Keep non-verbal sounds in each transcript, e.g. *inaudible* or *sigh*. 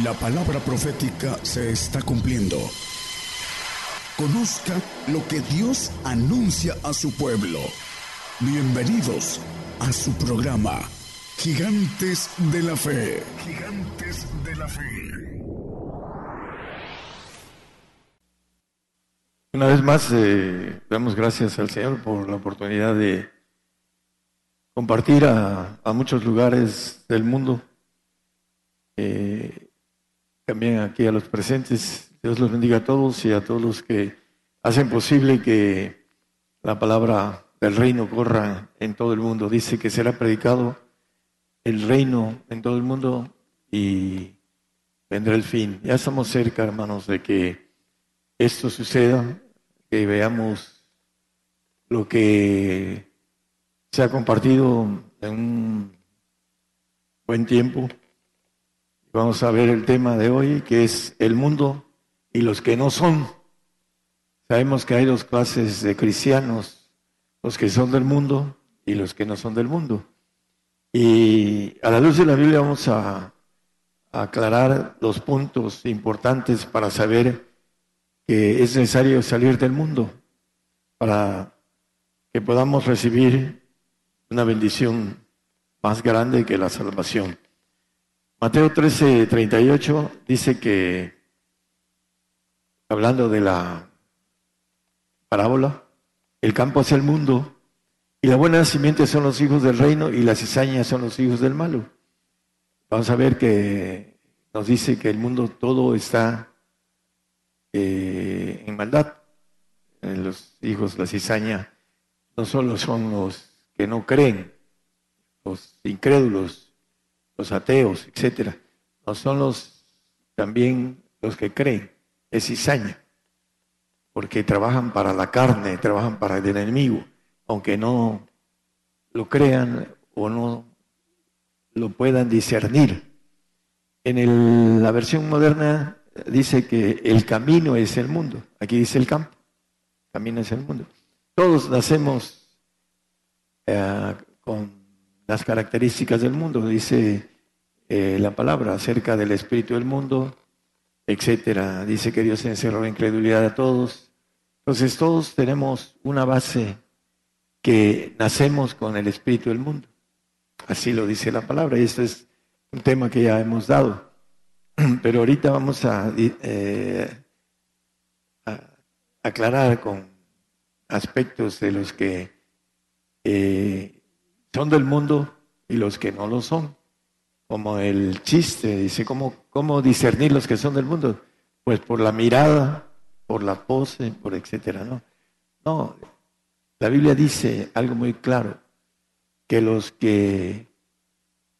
La palabra profética se está cumpliendo. Conozca lo que Dios anuncia a su pueblo. Bienvenidos a su programa, Gigantes de la Fe. Gigantes de la Fe. Una vez más, eh, damos gracias al Señor por la oportunidad de compartir a, muchos lugares del mundo. Eh, también aquí a los presentes. Dios los bendiga a todos y a todos los que hacen posible que la palabra del reino corra en todo el mundo. Dice que será predicado el reino en todo el mundo y vendrá el fin. Ya estamos cerca, hermanos, de que esto suceda, que veamos lo que se ha compartido en un buen tiempo Vamos a ver el tema de hoy, que es el mundo y los que no son. Sabemos que hay dos clases de cristianos, los que son del mundo y los que no son del mundo. Y a la luz de la Biblia vamos a, aclarar los puntos importantes para saber que es necesario salir del mundo para que podamos recibir una bendición más grande que la salvación. Mateo 13, 38 dice que, hablando de la parábola, el campo es el mundo y la buena simiente son los hijos del reino y las cizañas son los hijos del malo. Vamos a ver que nos dice que el mundo todo está eh, en maldad. Los hijos, la cizaña, no solo son los que no creen, los incrédulos, los ateos, etcétera, no son los también los que creen, es cizaña, porque trabajan para la carne, trabajan para el enemigo, aunque no lo crean o no lo puedan discernir. En la versión moderna dice que el camino es el mundo, aquí dice el campo, camino es el mundo. Todos nacemos eh, con las características del mundo, dice eh, la palabra acerca del espíritu del mundo, etcétera. Dice que Dios encerró la incredulidad a todos. Entonces todos tenemos una base que nacemos con el espíritu del mundo. Así lo dice la palabra y esto es un tema que ya hemos dado. *clears throat* Pero ahorita vamos a, eh, aclarar con aspectos de los que eh, son del mundo y los que no lo son. Como el chiste, dice, ¿cómo, ¿cómo discernir los que son del mundo? Pues por la mirada, por la pose, por etcétera, ¿no? No, la Biblia dice algo muy claro, que los que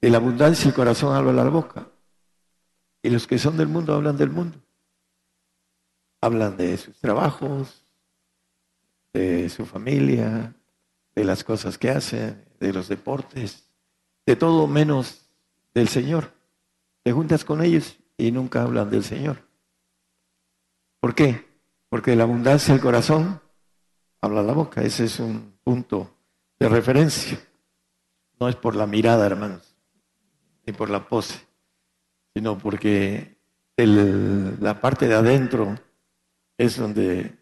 de la abundancia del corazón hablan la boca, y los que son del mundo hablan del mundo. Hablan de sus trabajos, de su familia, de las cosas que hacen, de los deportes, de todo menos del Señor. Te juntas con ellos y nunca hablan del Señor. ¿Por qué? Porque la abundancia del corazón habla la boca. Ese es un punto de referencia. No es por la mirada, hermanos, ni por la pose, sino porque la parte de adentro es donde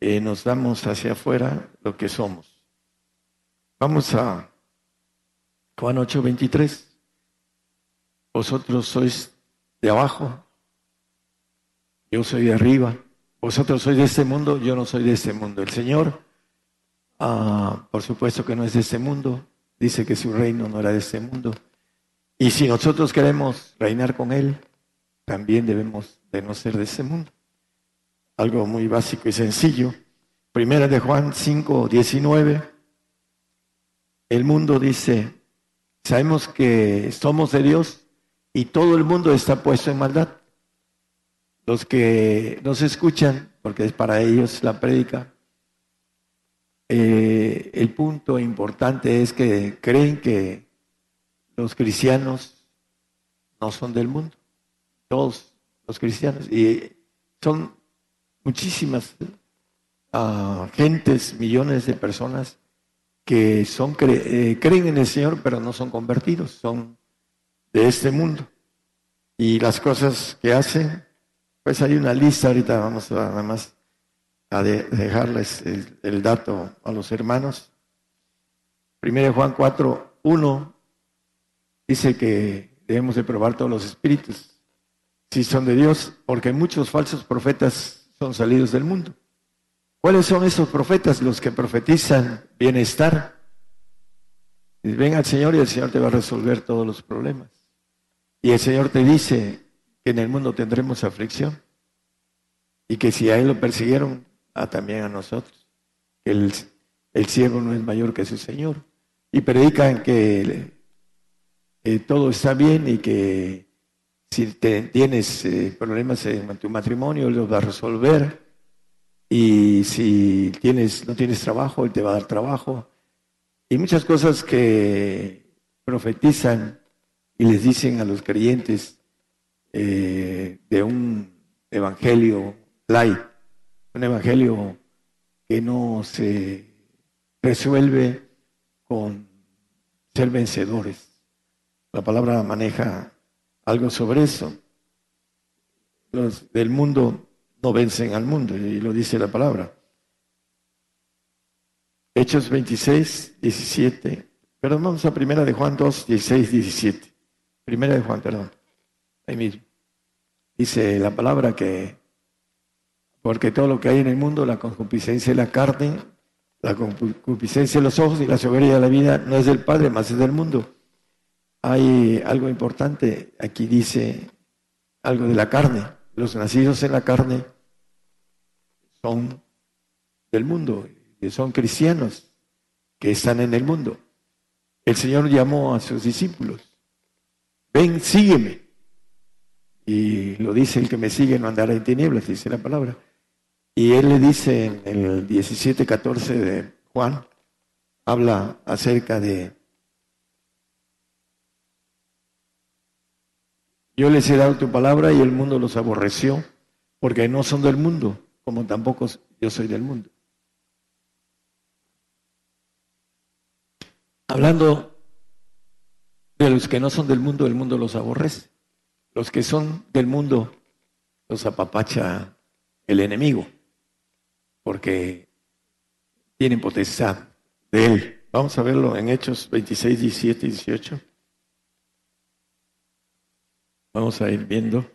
eh, nos damos hacia afuera lo que somos. Vamos a Juan 8, 23. Vosotros sois de abajo, yo soy de arriba. Vosotros sois de este mundo, yo no soy de este mundo. El Señor, ah, por supuesto que no es de este mundo, dice que su reino no era de este mundo. Y si nosotros queremos reinar con Él, también debemos de no ser de este mundo. Algo muy básico y sencillo. Primera de Juan 5, 19. El mundo dice, sabemos que somos de Dios y todo el mundo está puesto en maldad. Los que nos escuchan, porque es para ellos la prédica, eh, el punto importante es que creen que los cristianos no son del mundo, todos los cristianos, y son muchísimas ah, gentes, millones de personas que son, eh, creen en el Señor, pero no son convertidos, son de este mundo. y las cosas que hacen, pues hay una lista, ahorita vamos a nada más a dejarles el, dato a los hermanos. Primero Juan 4, 1 dice que debemos de probar todos los espíritus, si son de Dios, porque muchos falsos profetas son salidos del mundo. ¿Cuáles son esos profetas? Los que profetizan bienestar. Ven al Señor y el Señor te va a resolver todos los problemas. Y el Señor te dice que en el mundo tendremos aflicción y que si a Él lo persiguieron, a también a nosotros. El, el siervo no es mayor que su Señor. Y predican que todo está bien y que si tienes eh, problemas en tu matrimonio, los va a resolver. Y si tienes, no tienes trabajo, Él te va a dar trabajo. Y muchas cosas que profetizan y les dicen a los creyentes eh, de un evangelio light, un evangelio que no se resuelve con ser vencedores. La palabra maneja algo sobre eso. Los del mundo no vencen al mundo, y lo dice la palabra. Hechos 26, 17. Pero vamos a primera de Juan 2, 16, 17. Primera de Juan, perdón. Ahí mismo. Dice la palabra que, porque todo lo que hay en el mundo, la concupiscencia de la carne, la concupiscencia de los ojos y la soberbia de la vida, no es del Padre, más es del mundo. Hay algo importante, aquí dice algo de la carne. Los nacidos en la carne son del mundo, son cristianos, que están en el mundo. El Señor llamó a sus discípulos ven, sígueme. Y lo dice, el que me sigue no andará en tinieblas, dice la palabra. Y él le dice en el 17, 14 de Juan, habla acerca de, yo les he dado tu palabra y el mundo los aborreció, porque no son del mundo, como tampoco yo soy del mundo. Hablando de los que no son del mundo, el mundo los aborrece. Los que son del mundo los apapacha el enemigo, porque tienen potestad de él. Vamos a verlo en Hechos 26, 17 y 18. Vamos a ir viendo.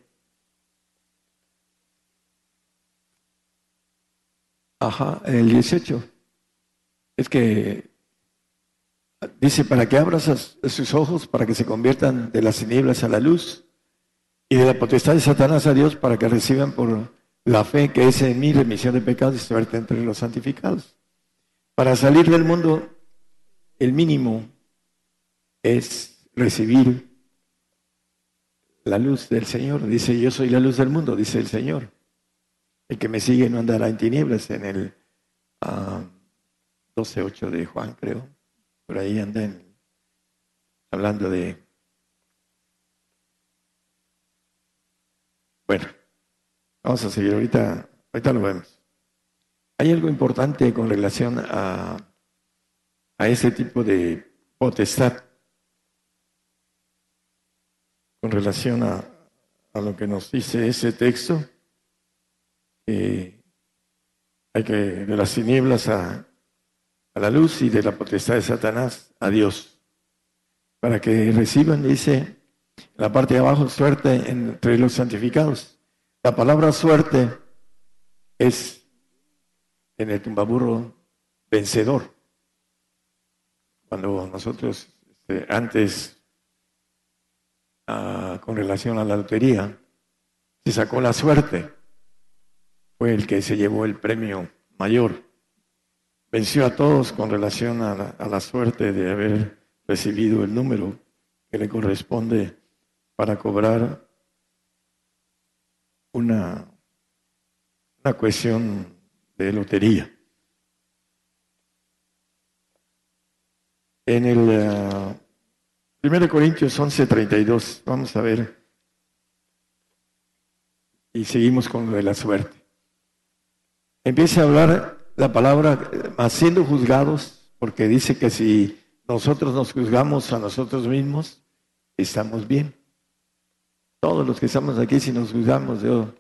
Ajá, el 18. Es que Dice, para que abras sus ojos, para que se conviertan de las tinieblas a la luz y de la potestad de Satanás a Dios, para que reciban por la fe que es en mí remisión de pecados y suerte entre los santificados. Para salir del mundo, el mínimo es recibir la luz del Señor. Dice, yo soy la luz del mundo, dice el Señor. El que me sigue no andará en tinieblas, en el 12.8 ah, de Juan, creo. Por ahí andan hablando de... Bueno, vamos a seguir ahorita, ahorita lo vemos. Hay algo importante con relación a, a ese tipo de potestad, con relación a, a lo que nos dice ese texto, que hay que de las tinieblas a a la luz y de la potestad de Satanás a Dios, para que reciban, dice, la parte de abajo, suerte entre los santificados. La palabra suerte es en el tumbaburro vencedor. Cuando nosotros este, antes, ah, con relación a la lotería, se sacó la suerte, fue el que se llevó el premio mayor venció a todos con relación a la, suerte de haber recibido el número que le corresponde para cobrar una, una cuestión de lotería. En el 1 uh, Corintios 11:32, vamos a ver, y seguimos con lo de la suerte. Empieza a hablar la palabra, siendo juzgados, porque dice que si nosotros nos juzgamos a nosotros mismos, estamos bien. todos los que estamos aquí, si nos juzgamos, yo,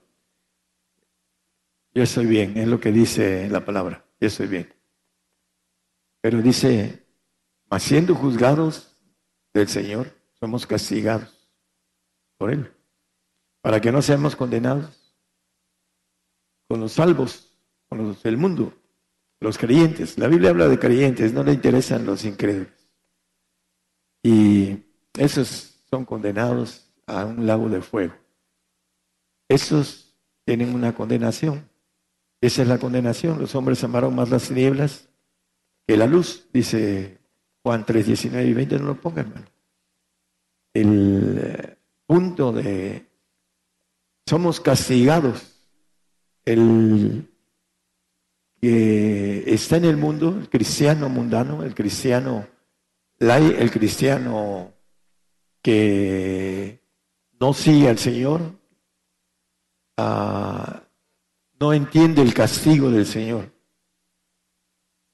yo estoy bien, es lo que dice la palabra, yo estoy bien. Pero dice, mas siendo juzgados del Señor, somos castigados por Él, para que no seamos condenados con los salvos, con los del mundo, los creyentes. La Biblia habla de creyentes, no le interesan los incrédulos. Y esos son condenados a un lago de fuego. Esos tienen una condenación. Esa es la condenación. Los hombres amaron más las tinieblas que la luz, dice Juan 3, 19 y 20, no lo pongan, hermano. El eh, punto de somos castigados. El que está en el mundo, el cristiano mundano, el cristiano el cristiano que no sigue al Señor, ah, no entiende el castigo del Señor.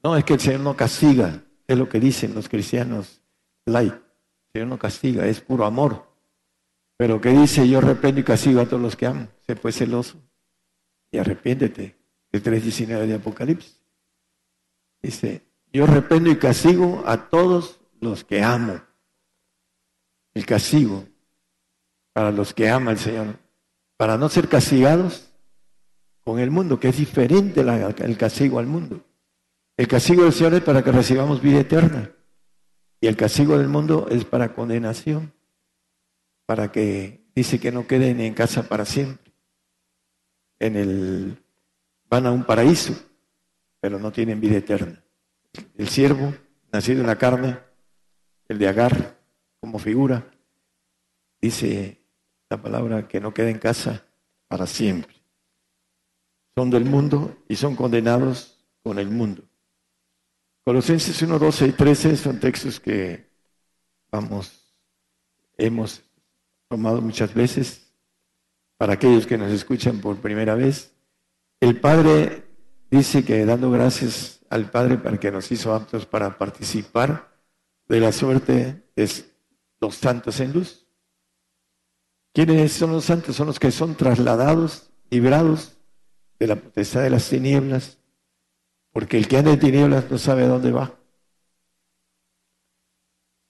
No, es que el Señor no castiga, es lo que dicen los cristianos light. El Señor no castiga, es puro amor. Pero que dice, yo arrepiento y castigo a todos los que amo. Se fue celoso y arrepiéntete. El 3.19 de Apocalipsis. Dice, yo arrepiento y castigo a todos los que amo. El castigo para los que ama el Señor. Para no ser castigados con el mundo, que es diferente el castigo al mundo. El castigo del Señor es para que recibamos vida eterna. Y el castigo del mundo es para condenación. Para que dice que no queden en casa para siempre. En el van a un paraíso, pero no tienen vida eterna. El siervo, nacido en la carne, el de Agar como figura, dice la palabra que no queda en casa para siempre. Son del mundo y son condenados con el mundo. Colosenses 1, 12 y 13 son textos que vamos, hemos tomado muchas veces para aquellos que nos escuchan por primera vez. El Padre dice que dando gracias al Padre para que nos hizo aptos para participar de la suerte de los santos en luz. ¿Quiénes son los santos? Son los que son trasladados, librados de la potestad de las tinieblas porque el que anda en tinieblas no sabe a dónde va.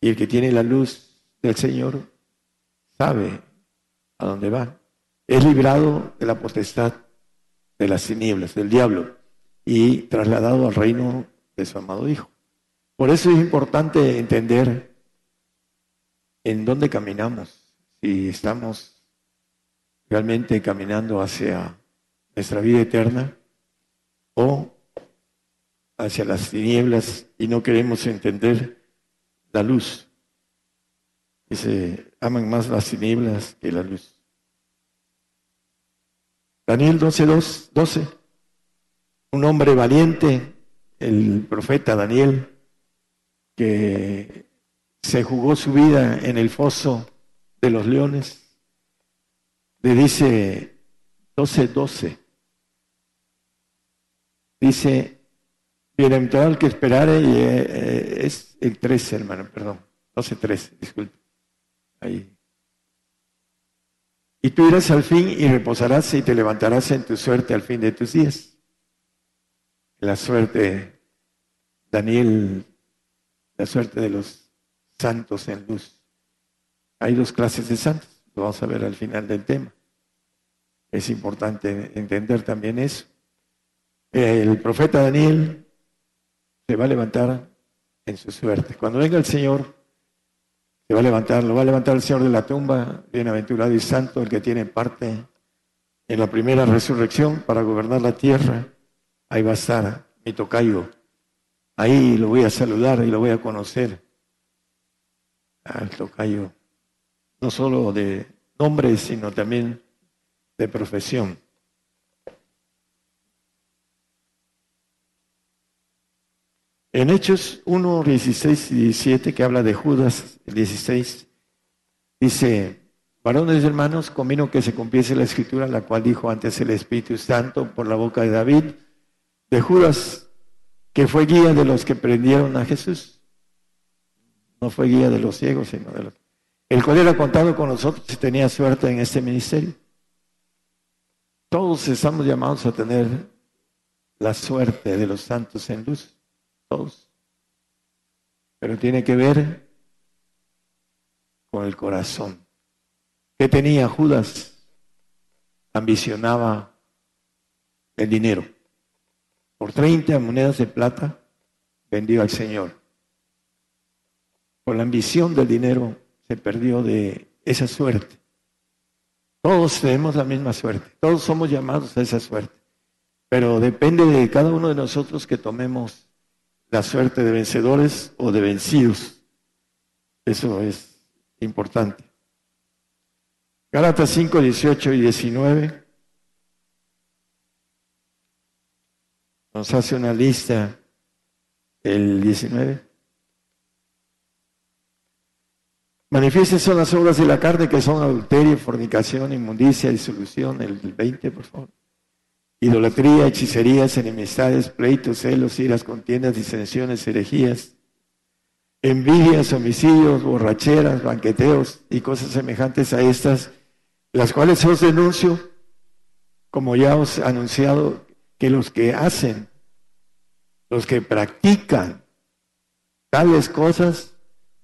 Y el que tiene la luz del Señor sabe a dónde va. Es librado de la potestad de las tinieblas, del diablo, y trasladado al reino de su amado Hijo. Por eso es importante entender en dónde caminamos, si estamos realmente caminando hacia nuestra vida eterna o hacia las tinieblas y no queremos entender la luz. Dice, aman más las tinieblas que la luz. Daniel 12, 12. Un hombre valiente, el profeta Daniel, que se jugó su vida en el foso de los leones, le dice 12, 12. Dice, Bienaventurado el que esperare, y eh, eh, es el 13, hermano, perdón, 12, 13, disculpe. Ahí. Y tú irás al fin y reposarás y te levantarás en tu suerte al fin de tus días. La suerte, Daniel, la suerte de los santos en luz. Hay dos clases de santos, lo vamos a ver al final del tema. Es importante entender también eso. El profeta Daniel se va a levantar en su suerte. Cuando venga el Señor, va a levantar, lo va a levantar el Señor de la tumba, bienaventurado y santo, el que tiene parte en la primera resurrección para gobernar la tierra. Ahí va a estar mi tocayo. Ahí lo voy a saludar y lo voy a conocer. Al tocayo, no solo de nombre, sino también de profesión. En Hechos 1, 16 y 17, que habla de Judas, el 16, dice, varones hermanos, convino que se cumpliese la escritura, la cual dijo antes el Espíritu Santo por la boca de David, de Judas, que fue guía de los que prendieron a Jesús. No fue guía de los ciegos, sino de los... el cual era contado con nosotros y tenía suerte en este ministerio. Todos estamos llamados a tener la suerte de los santos en luz, todos. Pero tiene que ver con el corazón. ¿Qué tenía Judas? Ambicionaba el dinero. Por 30 monedas de plata vendió al Señor. Por la ambición del dinero se perdió de esa suerte. Todos tenemos la misma suerte, todos somos llamados a esa suerte, pero depende de cada uno de nosotros que tomemos la suerte de vencedores o de vencidos. Eso es importante. Gálatas 5, 18 y 19 nos hace una lista el 19. Manifiestas son las obras de la carne que son adulterio, fornicación, inmundicia, disolución, el 20, por favor. Idolatría, hechicerías, enemistades, pleitos, celos, iras, contiendas, disensiones, herejías, envidias, homicidios, borracheras, banqueteos y cosas semejantes a estas, las cuales os denuncio, como ya os he anunciado, que los que hacen, los que practican tales cosas,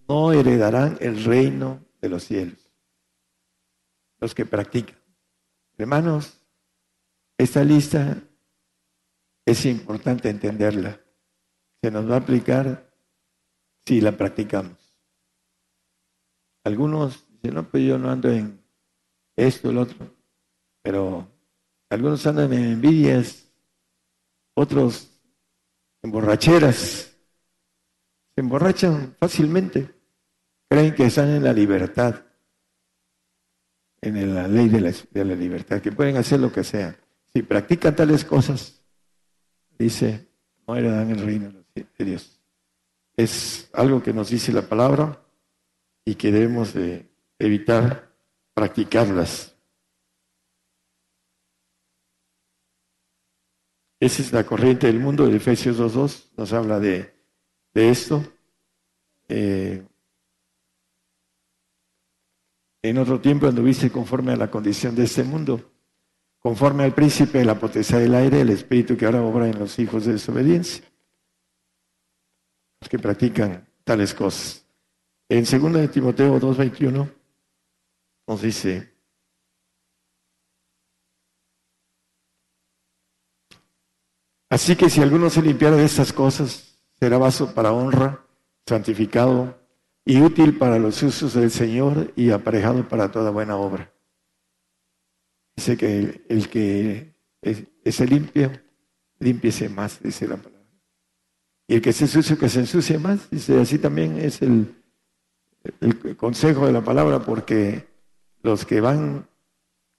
no heredarán el reino de los cielos. Los que practican. Hermanos, esta lista es importante entenderla. Se nos va a aplicar si la practicamos. Algunos dicen, no, pues yo no ando en esto, el otro, pero algunos andan en envidias, otros en borracheras, se emborrachan fácilmente creen que están en la libertad, en la ley de la, libertad, que pueden hacer lo que sea. Si practican tales cosas, dice, no heredan el reino de Dios. Es algo que nos dice la palabra y que debemos de evitar practicarlas. Esa es la corriente del mundo, de Efesios 2.2 nos habla de, esto. Eh, en otro tiempo anduviste conforme a la condición de este mundo, conforme al príncipe de la potestad del aire, el espíritu que ahora obra en los hijos de desobediencia, los que practican tales cosas. En 2 de Timoteo 2.21 nos dice, así que si alguno se limpiara de estas cosas, será vaso para honra, santificado, y útil para los usos del Señor y aparejado para toda buena obra. Dice que el, que es, limpio, límpiese más, dice la palabra. Y el que se sucio, que se ensucie más, dice, así también es el, el consejo de la palabra, porque los que van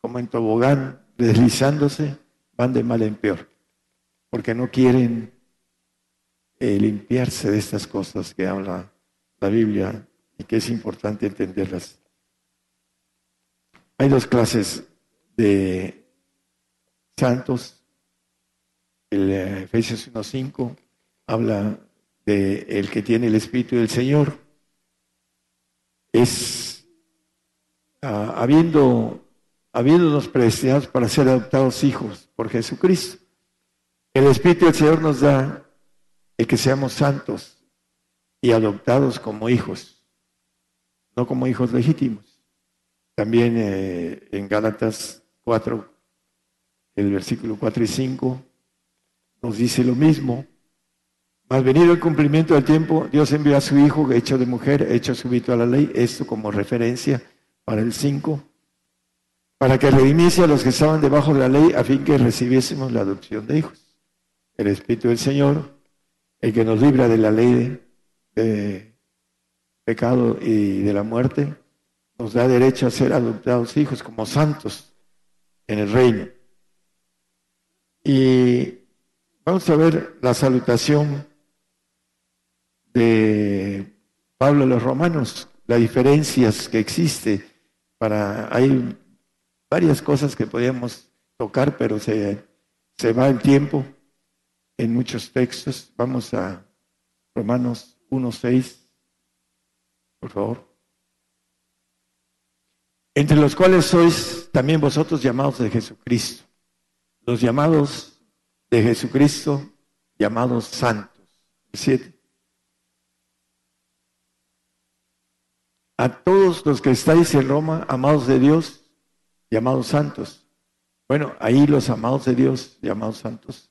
como en tobogán, deslizándose, van de mal en peor, porque no quieren eh, limpiarse de estas cosas que habla la Biblia y que es importante entenderlas. Hay dos clases de santos. El eh, Efesios 1.5 habla de el que tiene el Espíritu del Señor. Es uh, habiendo, habiéndonos predestinados para ser adoptados hijos por Jesucristo. El Espíritu del Señor nos da el que seamos santos y adoptados como hijos, no como hijos legítimos. También eh, en Gálatas 4, el versículo 4 y 5, nos dice lo mismo. Más venido el cumplimiento del tiempo, Dios envió a su Hijo, hecho de mujer, hecho súbito a la ley, esto como referencia para el 5, para que redimiese a los que estaban debajo de la ley, a fin que recibiésemos la adopción de hijos. El Espíritu del Señor, el que nos libra de la ley de pecado y de la muerte, nos da derecho a ser adoptados hijos como santos en el reino. Y vamos a ver la salutación de Pablo a los romanos, las diferencias que existe para hay varias cosas que podíamos tocar, pero se, se va el tiempo en muchos textos. Vamos a Romanos 1.6, por favor. entre los cuales sois también vosotros llamados de Jesucristo, los llamados de Jesucristo, llamados santos. Siete. A todos los que estáis en Roma, amados de Dios, llamados santos. Bueno, ahí los amados de Dios, llamados santos,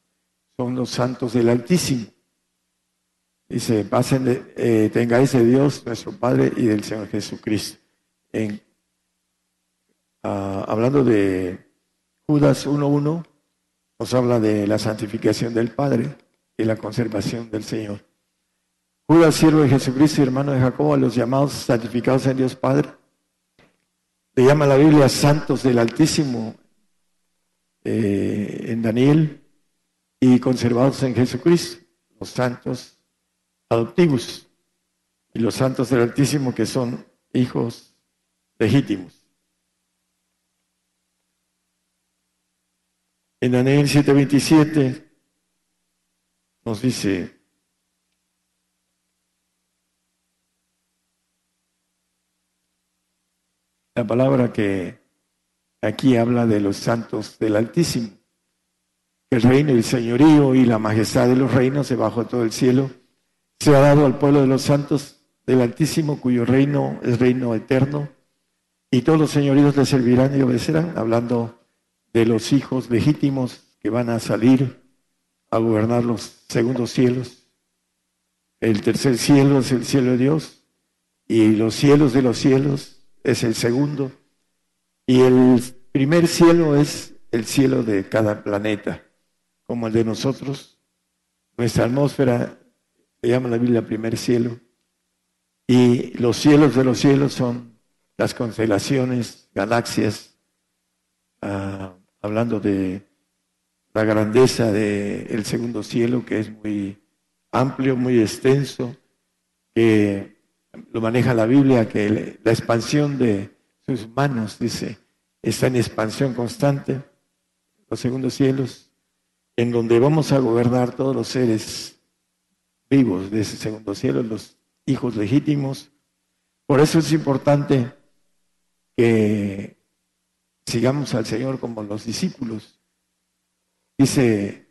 son los santos del Altísimo. Dice, pasen de, eh, tengáis de Dios, nuestro Padre, y del Señor Jesucristo. En, ah, hablando de Judas 1.1, nos habla de la santificación del Padre y la conservación del Señor. Judas, siervo de Jesucristo y hermano de Jacobo, a los llamados santificados en Dios Padre. Le llama la Biblia santos del Altísimo eh, en Daniel y conservados en Jesucristo, los santos adoptivos y los santos del Altísimo que son hijos legítimos. En Daniel 7:27 nos dice, la palabra que aquí habla de los santos del Altísimo. El reino, el señorío y la majestad de los reinos debajo de todo el cielo se ha dado al pueblo de los santos del Altísimo, cuyo reino es reino eterno, y todos los señoríos le servirán y obedecerán, hablando de los hijos legítimos que van a salir a gobernar los segundos cielos. El tercer cielo es el cielo de Dios, y los cielos de los cielos es el segundo, y el primer cielo es el cielo de cada planeta, como el de nosotros. Nuestra atmósfera se llama la Biblia primer cielo, y los cielos de los cielos son las constelaciones, galaxias, ah, hablando de la grandeza del segundo cielo, que es muy amplio, muy extenso, que lo maneja la Biblia, que la expansión de sus manos, dice, está en expansión constante, los segundos cielos, en donde vamos a gobernar todos los seres vivos de ese segundo cielo, los hijos legítimos. Por eso es importante que sigamos al Señor como los discípulos. Dice,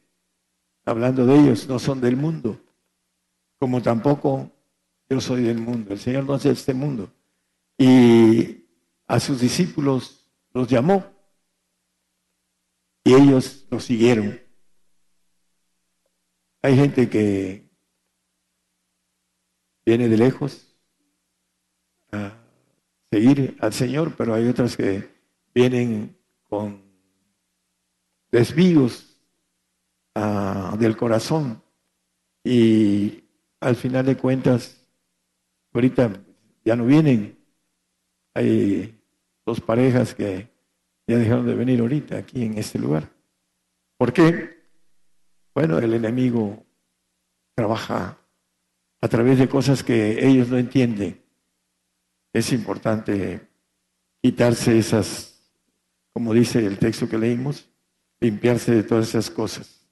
hablando de ellos, no son del mundo, como tampoco yo soy del mundo, el Señor no es de este mundo. Y a sus discípulos los llamó y ellos los siguieron. Hay gente que viene de lejos a seguir al Señor, pero hay otras que vienen con desvíos ah, del corazón y al final de cuentas Ahorita ya no vienen. Hay dos parejas que ya dejaron de venir ahorita aquí en este lugar. ¿Por qué? Bueno, el enemigo trabaja a través de cosas que ellos no entienden. Es importante quitarse esas, como dice el texto que leímos, limpiarse de todas esas cosas.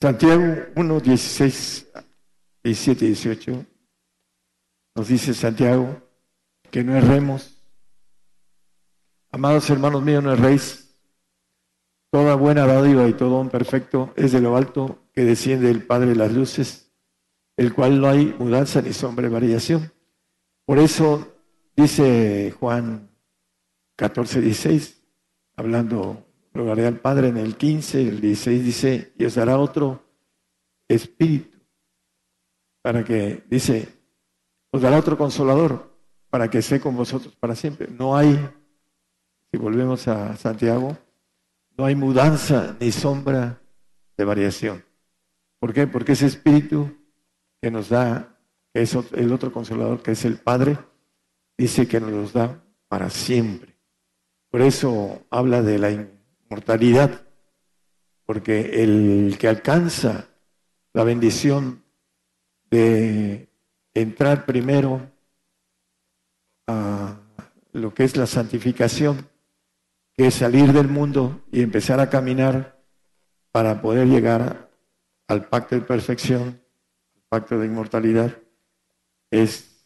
Santiago 1, 16, 17 y 18 nos dice Santiago que no erremos. Amados hermanos míos, no erréis. Toda buena dádiva y todo un perfecto es de lo alto que desciende el Padre de las luces, el cual no hay mudanza ni sombra de variación. Por eso dice Juan 14, 16, hablando rogaré al Padre en el 15, el 16 dice, y os dará otro espíritu, para que, dice, os dará otro consolador, para que esté con vosotros para siempre. No hay, si volvemos a Santiago, no hay mudanza ni sombra de variación. ¿Por qué? Porque ese espíritu que nos da, que es el otro consolador, que es el Padre, dice que nos los da para siempre. Por eso habla de la mortalidad, porque el que alcanza la bendición de entrar primero a lo que es la santificación, que es salir del mundo y empezar a caminar para poder llegar al pacto de perfección, pacto de inmortalidad, es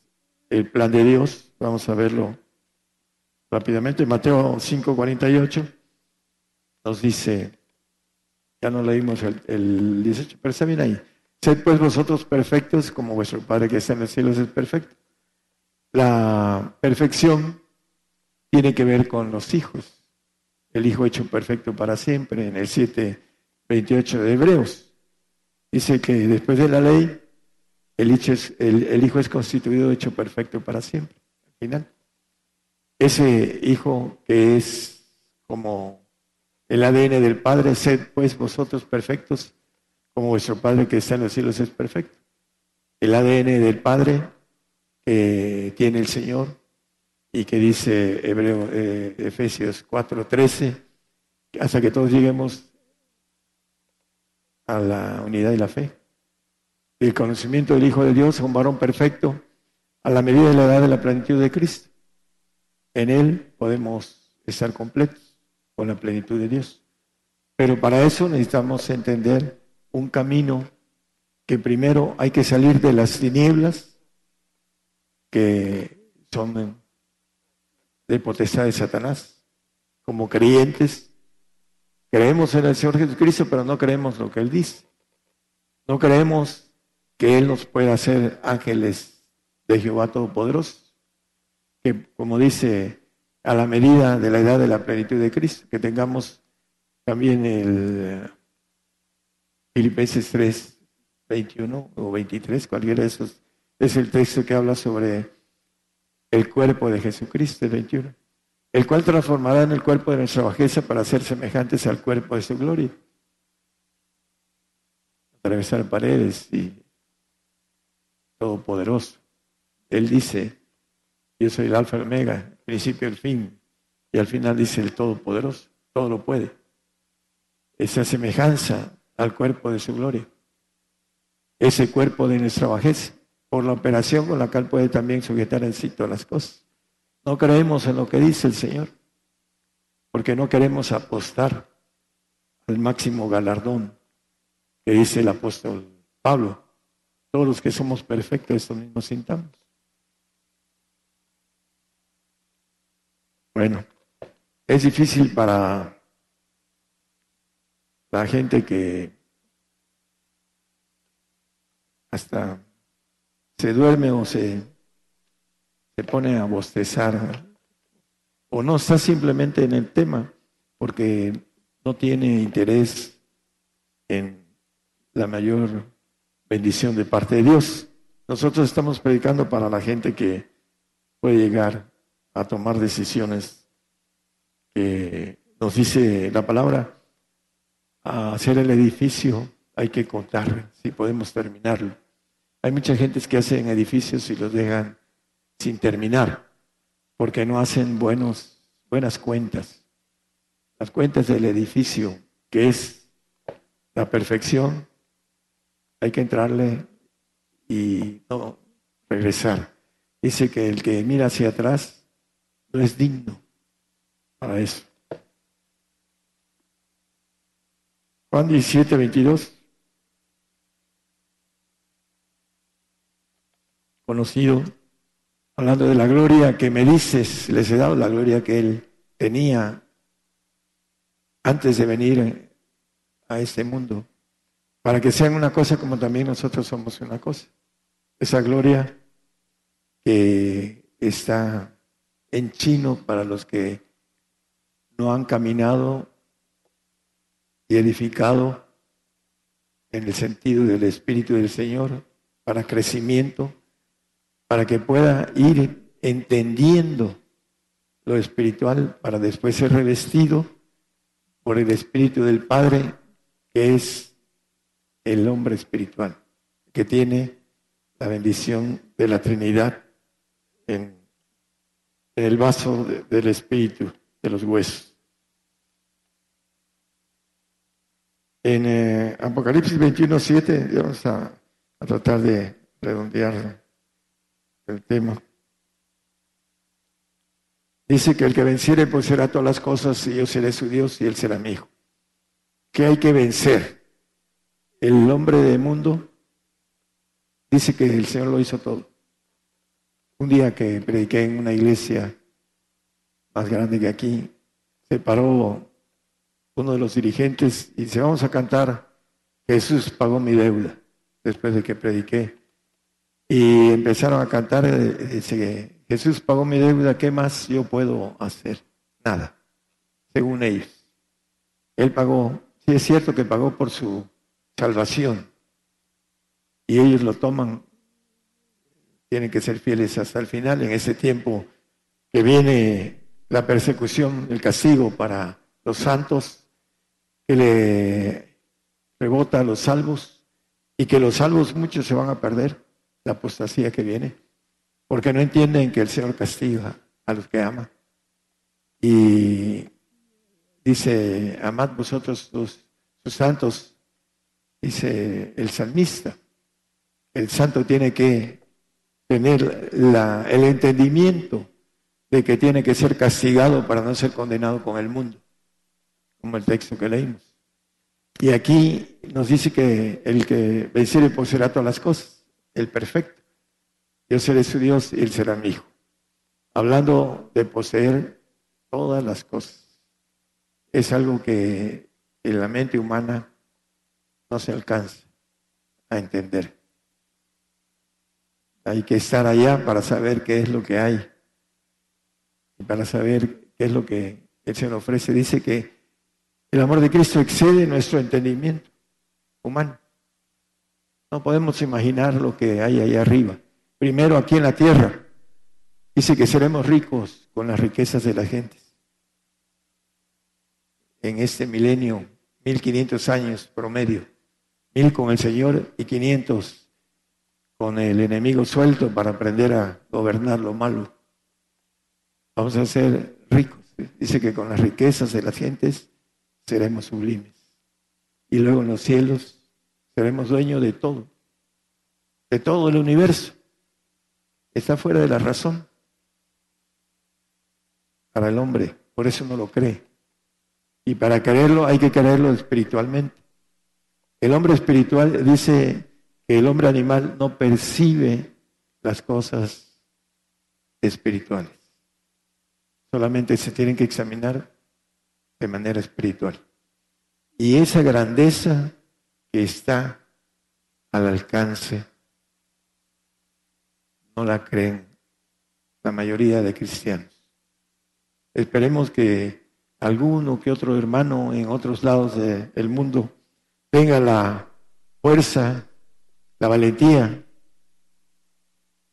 el plan de Dios. Vamos a verlo rápidamente. Mateo 5:48 nos dice, ya no leímos el, el 18, pero está bien ahí. Sed pues vosotros perfectos como vuestro Padre que está en los cielos es perfecto. La perfección tiene que ver con los hijos. El Hijo hecho perfecto para siempre, en el 7.28 de Hebreos. Dice que después de la ley, el hijo, es, constituido hecho perfecto para siempre. Al final, ese Hijo que es como el ADN del Padre, sed pues vosotros perfectos, como vuestro Padre que está en los cielos es perfecto. El ADN del Padre que tiene el Señor y que dice Hebreo, eh, Efesios 4:13, hasta que todos lleguemos a la unidad y la fe. El conocimiento del Hijo de Dios, un varón perfecto, a la medida de la edad de la plenitud de Cristo. En Él podemos estar completos con la plenitud de Dios. Pero para eso necesitamos entender un camino que primero hay que salir de las tinieblas que son de potestad de Satanás. Como creyentes, creemos en el Señor Jesucristo, pero no creemos lo que Él dice. No creemos que Él nos pueda hacer ángeles de Jehová Todopoderoso, que como dice, a la medida de la edad de la plenitud de Cristo, que tengamos también el Filipenses 3, 21 o 23, cualquiera de esos, es el texto que habla sobre el cuerpo de Jesucristo, el 21, el cual transformará en el cuerpo de nuestra bajeza para ser semejantes al cuerpo de su gloria. Atravesar paredes y todopoderoso. Él dice, yo soy el alfa y el omega, el principio y el fin. Y al final dice el todopoderoso, todo lo puede. Esa semejanza al cuerpo de su gloria. Ese cuerpo de nuestra bajeza, por la operación con la cual puede también sujetar en sí todas las cosas. No creemos en lo que dice el Señor, porque no queremos apostar al máximo galardón que dice el apóstol Pablo. Todos los que somos perfectos, esto mismo sintamos. Bueno, es difícil para la gente que hasta se duerme o se, se pone a bostezar o no está simplemente en el tema porque no tiene interés en la mayor bendición de parte de Dios. Nosotros estamos predicando para la gente que puede llegar a tomar decisiones que nos dice la palabra a hacer el edificio hay que contar si podemos terminarlo. Hay mucha gente que hacen edificios y los dejan sin terminar porque no hacen buenos, buenas cuentas. Las cuentas del edificio, que es la perfección, hay que entrarle y no regresar. Dice que el que mira hacia atrás no es digno para eso. Juan 17, 22. Conocido, hablando de la gloria que me dices, les he dado la gloria que él tenía antes de venir a este mundo, para que sean una cosa como también nosotros somos una cosa. Esa gloria que está en chino para los que no han caminado edificado en el sentido del Espíritu del Señor para crecimiento, para que pueda ir entendiendo lo espiritual para después ser revestido por el Espíritu del Padre, que es el hombre espiritual, que tiene la bendición de la Trinidad en, el vaso del Espíritu, de los huesos. En eh, Apocalipsis 21, 7, vamos a, tratar de redondear el tema. Dice que el que venciere pues será todas las cosas y yo seré su Dios y él será mi hijo. ¿Qué hay que vencer? El hombre del mundo dice que el Señor lo hizo todo. Un día que prediqué en una iglesia más grande que aquí, se paró uno de los dirigentes y dice, vamos a cantar, Jesús pagó mi deuda, después de que prediqué. Y empezaron a cantar, eh, dice, Jesús pagó mi deuda, ¿qué más yo puedo hacer? Nada, según ellos. Él pagó, sí es cierto que pagó por su salvación, y ellos lo toman, tienen que ser fieles hasta el final, en ese tiempo que viene la persecución, el castigo para los santos, que le rebota a los salvos y que los salvos muchos se van a perder, la apostasía que viene, porque no entienden que el Señor castiga a los que ama. Y dice, amad vosotros sus santos, dice el salmista, el santo tiene que tener el entendimiento de que tiene que ser castigado para no ser condenado con el mundo, como el texto que leímos. Y aquí nos dice que el que venciere poseerá todas las cosas, el perfecto. Yo seré su Dios y él será mi hijo. Hablando de poseer todas las cosas, es algo que en la mente humana no se alcanza a entender. Hay que estar allá para saber qué es lo que hay y para saber qué es lo que el Señor ofrece. Dice que el amor de Cristo excede nuestro entendimiento humano. No podemos imaginar lo que hay allá arriba. Primero aquí en la tierra. Dice que seremos ricos con las riquezas de la gente. En este milenio, 1500 años promedio. Mil con el Señor y 500 con el enemigo suelto para aprender a gobernar lo malo. Vamos a ser ricos. Dice que con las riquezas de las gentes seremos sublimes. Y luego en los cielos seremos dueños de todo, de todo el universo. Está fuera de la razón para el hombre, por eso no lo cree. Y para creerlo hay que creerlo espiritualmente. El hombre espiritual dice el hombre animal no percibe las cosas espirituales. Solamente se tienen que examinar de manera espiritual. Y esa grandeza que está al alcance no la creen la mayoría de cristianos. Esperemos que alguno que otro hermano en otros lados del mundo tenga la fuerza la valentía,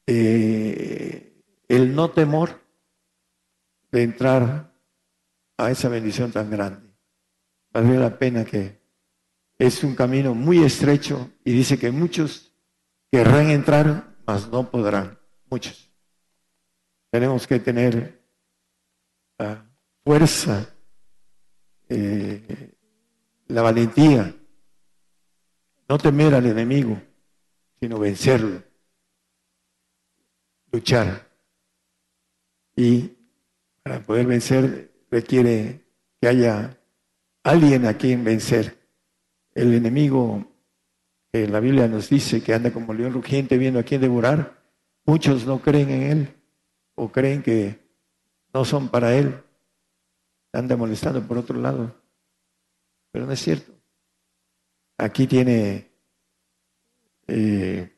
eh, el no temor de entrar a esa bendición tan grande. Vale la pena que es un camino muy estrecho y dice que muchos querrán entrar, mas no podrán. Muchos. Tenemos que tener la fuerza, eh, la valentía, no temer al enemigo sino vencerlo, luchar. Y para poder vencer requiere que haya alguien a quien vencer. El enemigo, que la Biblia nos dice que anda como león rugiente viendo a quien devorar, muchos no creen en él o creen que no son para él. Anda molestando por otro lado. Pero no es cierto. Aquí tiene eh,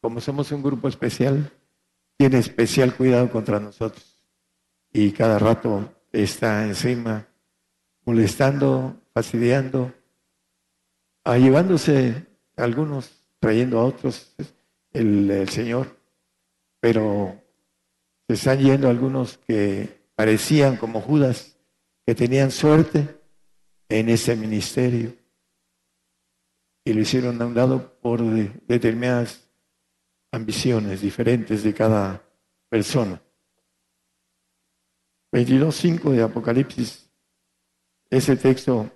como somos un grupo especial, tiene especial cuidado contra nosotros. Y cada rato está encima, molestando, fastidiando, llevándose a algunos, trayendo a otros el, el Señor. Pero se están yendo algunos que parecían como Judas, que tenían suerte en ese ministerio y lo hicieron a un lado por determinadas ambiciones diferentes de cada persona. 22.5 de Apocalipsis, ese texto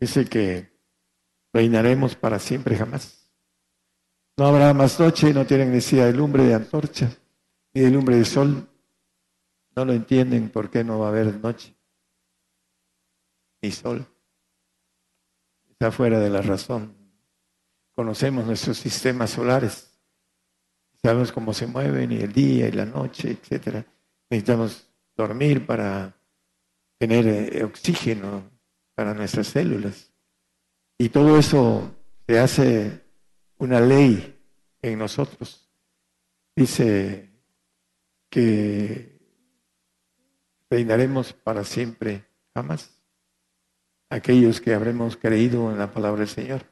el que reinaremos para siempre jamás. No habrá más noche, no tienen necesidad de lumbre de antorcha, ni de lumbre de sol. No lo entienden por qué no va a haber noche, ni sol está fuera de la razón conocemos nuestros sistemas solares, sabemos cómo se mueven y el día y la noche, etcétera. Necesitamos dormir para tener eh, oxígeno para nuestras células. Y todo eso se hace una ley en nosotros. Dice que reinaremos para siempre, jamás. Aquellos que habremos creído en la palabra del Señor.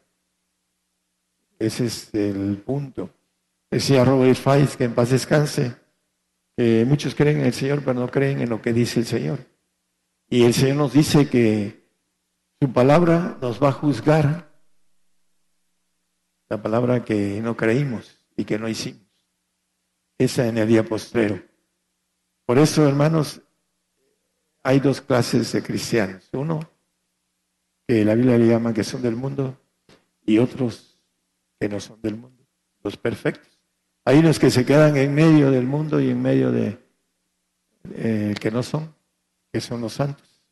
Ese es el punto. Decía Robert Fais que en paz descanse, muchos creen en el Señor, pero no creen en lo que dice el Señor. Y el Señor nos dice que su palabra nos va a juzgar. La palabra que no creímos y que no hicimos. Esa en el día postrero. Por eso, hermanos, hay dos clases de cristianos. Uno, que la Biblia le llama que son del mundo, y otros que no son del mundo, los perfectos. Hay unos que se quedan en medio del mundo y en medio de eh, que no son, que son los santos.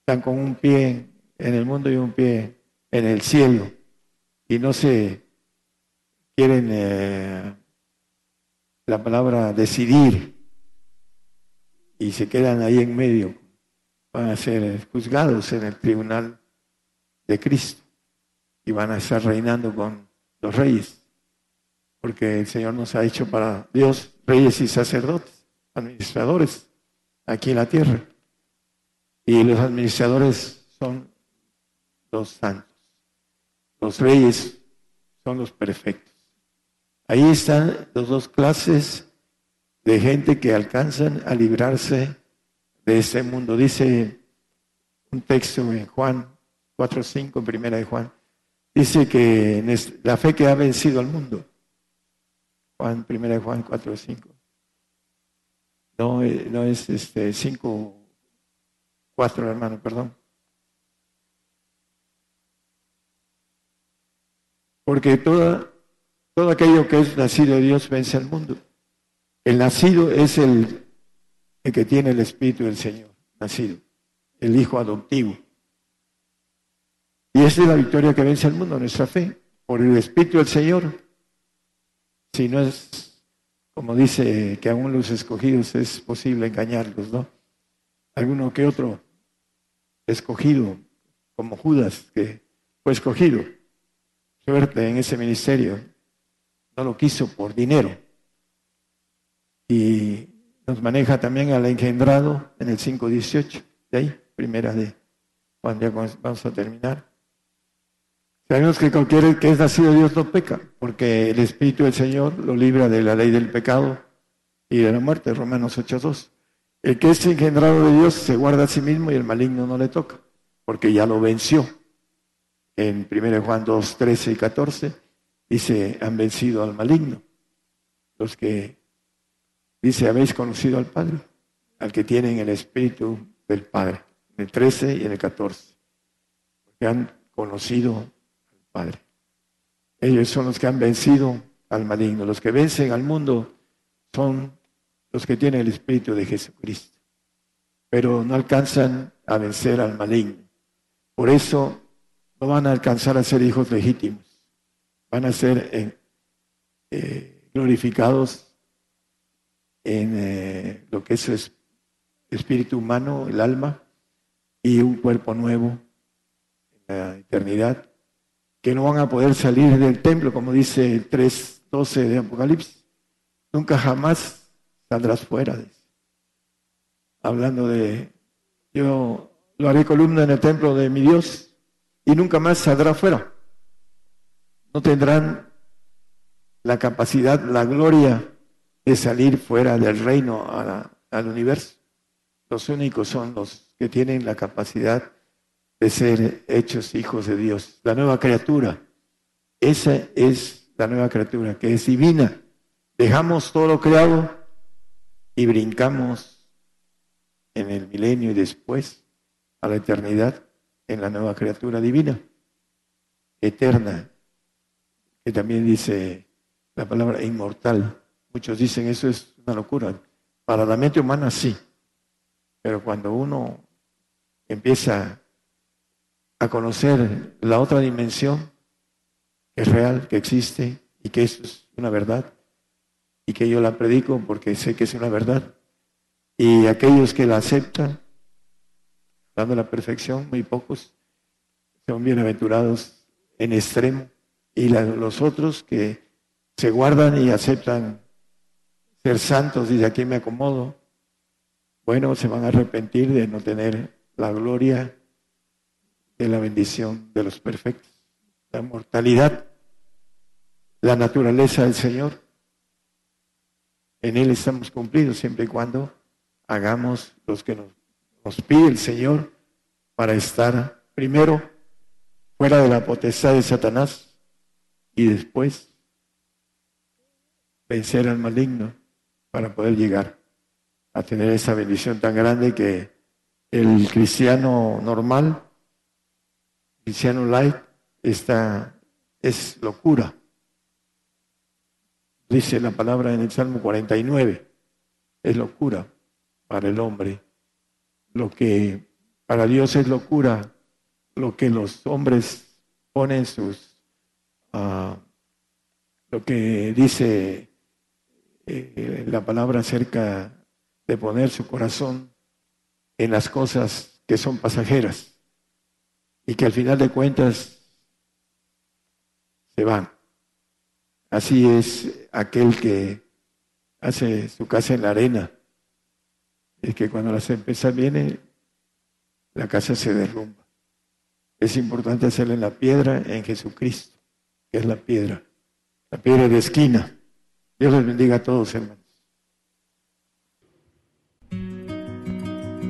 Están con un pie en el mundo y un pie en el cielo y no se quieren eh, la palabra decidir y se quedan ahí en medio, van a ser juzgados en el tribunal de Cristo y van a estar reinando con los reyes, porque el Señor nos ha hecho para Dios reyes y sacerdotes, administradores aquí en la tierra. Y los administradores son los santos, los reyes son los perfectos. Ahí están las dos clases de gente que alcanzan a librarse de este mundo. Dice un texto en Juan 4.5, en primera de Juan, dice que la fe que ha vencido al mundo. Juan, primera de Juan 4.5. No, eh, no es este 5, 4, hermano, perdón. Porque toda, todo aquello que es nacido de Dios vence al mundo. El nacido es el, que tiene el Espíritu del Señor, nacido, el Hijo adoptivo. Y esa es la victoria que vence al mundo, nuestra fe, por el Espíritu del Señor. Si no es, como dice que aún los escogidos es posible engañarlos, ¿no? Alguno que otro escogido, como Judas, que fue escogido, suerte en ese ministerio, no lo quiso por dinero y nos maneja también al engendrado en el 5.18, de ahí, primera de Juan, ya vamos a terminar. Sabemos que cualquier que es nacido de Dios no peca, porque el Espíritu del Señor lo libra de la ley del pecado y de la muerte, Romanos 8.2. El que es engendrado de Dios se guarda a sí mismo y el maligno no le toca, porque ya lo venció. En 1 Juan 2, 13 y 14 dice, han vencido al maligno. Los que Dice, habéis conocido al Padre, al que tiene en el Espíritu del Padre, en el 13 y en el 14, porque han conocido Padre. Ellos son los que han vencido al maligno. Los que vencen al mundo son los que tienen el Espíritu de Jesucristo, pero no alcanzan a vencer al maligno. Por eso no van a alcanzar a ser hijos legítimos, van a ser eh, eh, glorificados en eh, lo que es el espíritu humano, el alma, y un cuerpo nuevo en la eternidad, que no van a poder salir del templo, como dice el 3.12 de Apocalipsis. Nunca jamás saldrás fuera. Hablando de, yo lo haré columna en el templo de mi Dios y nunca más saldrá fuera. No tendrán la capacidad, la gloria de salir fuera del reino al universo. Los únicos son los que tienen la capacidad de ser hechos hijos de Dios. La nueva criatura, esa es la nueva criatura, que es divina. Dejamos todo creado y brincamos en el milenio y después a la eternidad en la nueva criatura divina, eterna, que también dice la palabra inmortal. Muchos dicen eso es una locura. Para la mente humana sí, pero cuando uno empieza a conocer la otra dimensión, es real, que existe y que eso es una verdad y que yo la predico porque sé que es una verdad. Y aquellos que la aceptan, dando la perfección, muy pocos, son bienaventurados en extremo. Y los otros que se guardan y aceptan ser santos, y de aquí me acomodo, bueno, se van a arrepentir de no tener la gloria de la bendición de los perfectos, la mortalidad, la naturaleza del Señor. En Él estamos cumplidos siempre y cuando hagamos los que nos, nos pide el Señor para estar primero fuera de la potestad de Satanás y después vencer al maligno para poder llegar a tener esa bendición tan grande que el cristiano normal, cristiano light, está, es locura. Dice la palabra en el Salmo 49, es locura para el hombre. Lo que para Dios es locura, lo que los hombres ponen sus, uh, lo que dice eh, la palabra acerca de poner su corazón en las cosas que son pasajeras y que al final de cuentas se van. Así es aquel que hace su casa en la arena, es que cuando la tempestad viene, la casa se derrumba. Es importante hacerla en la piedra, en Jesucristo, que es la piedra, la piedra de esquina. Dios les bendiga a todos, hermanos.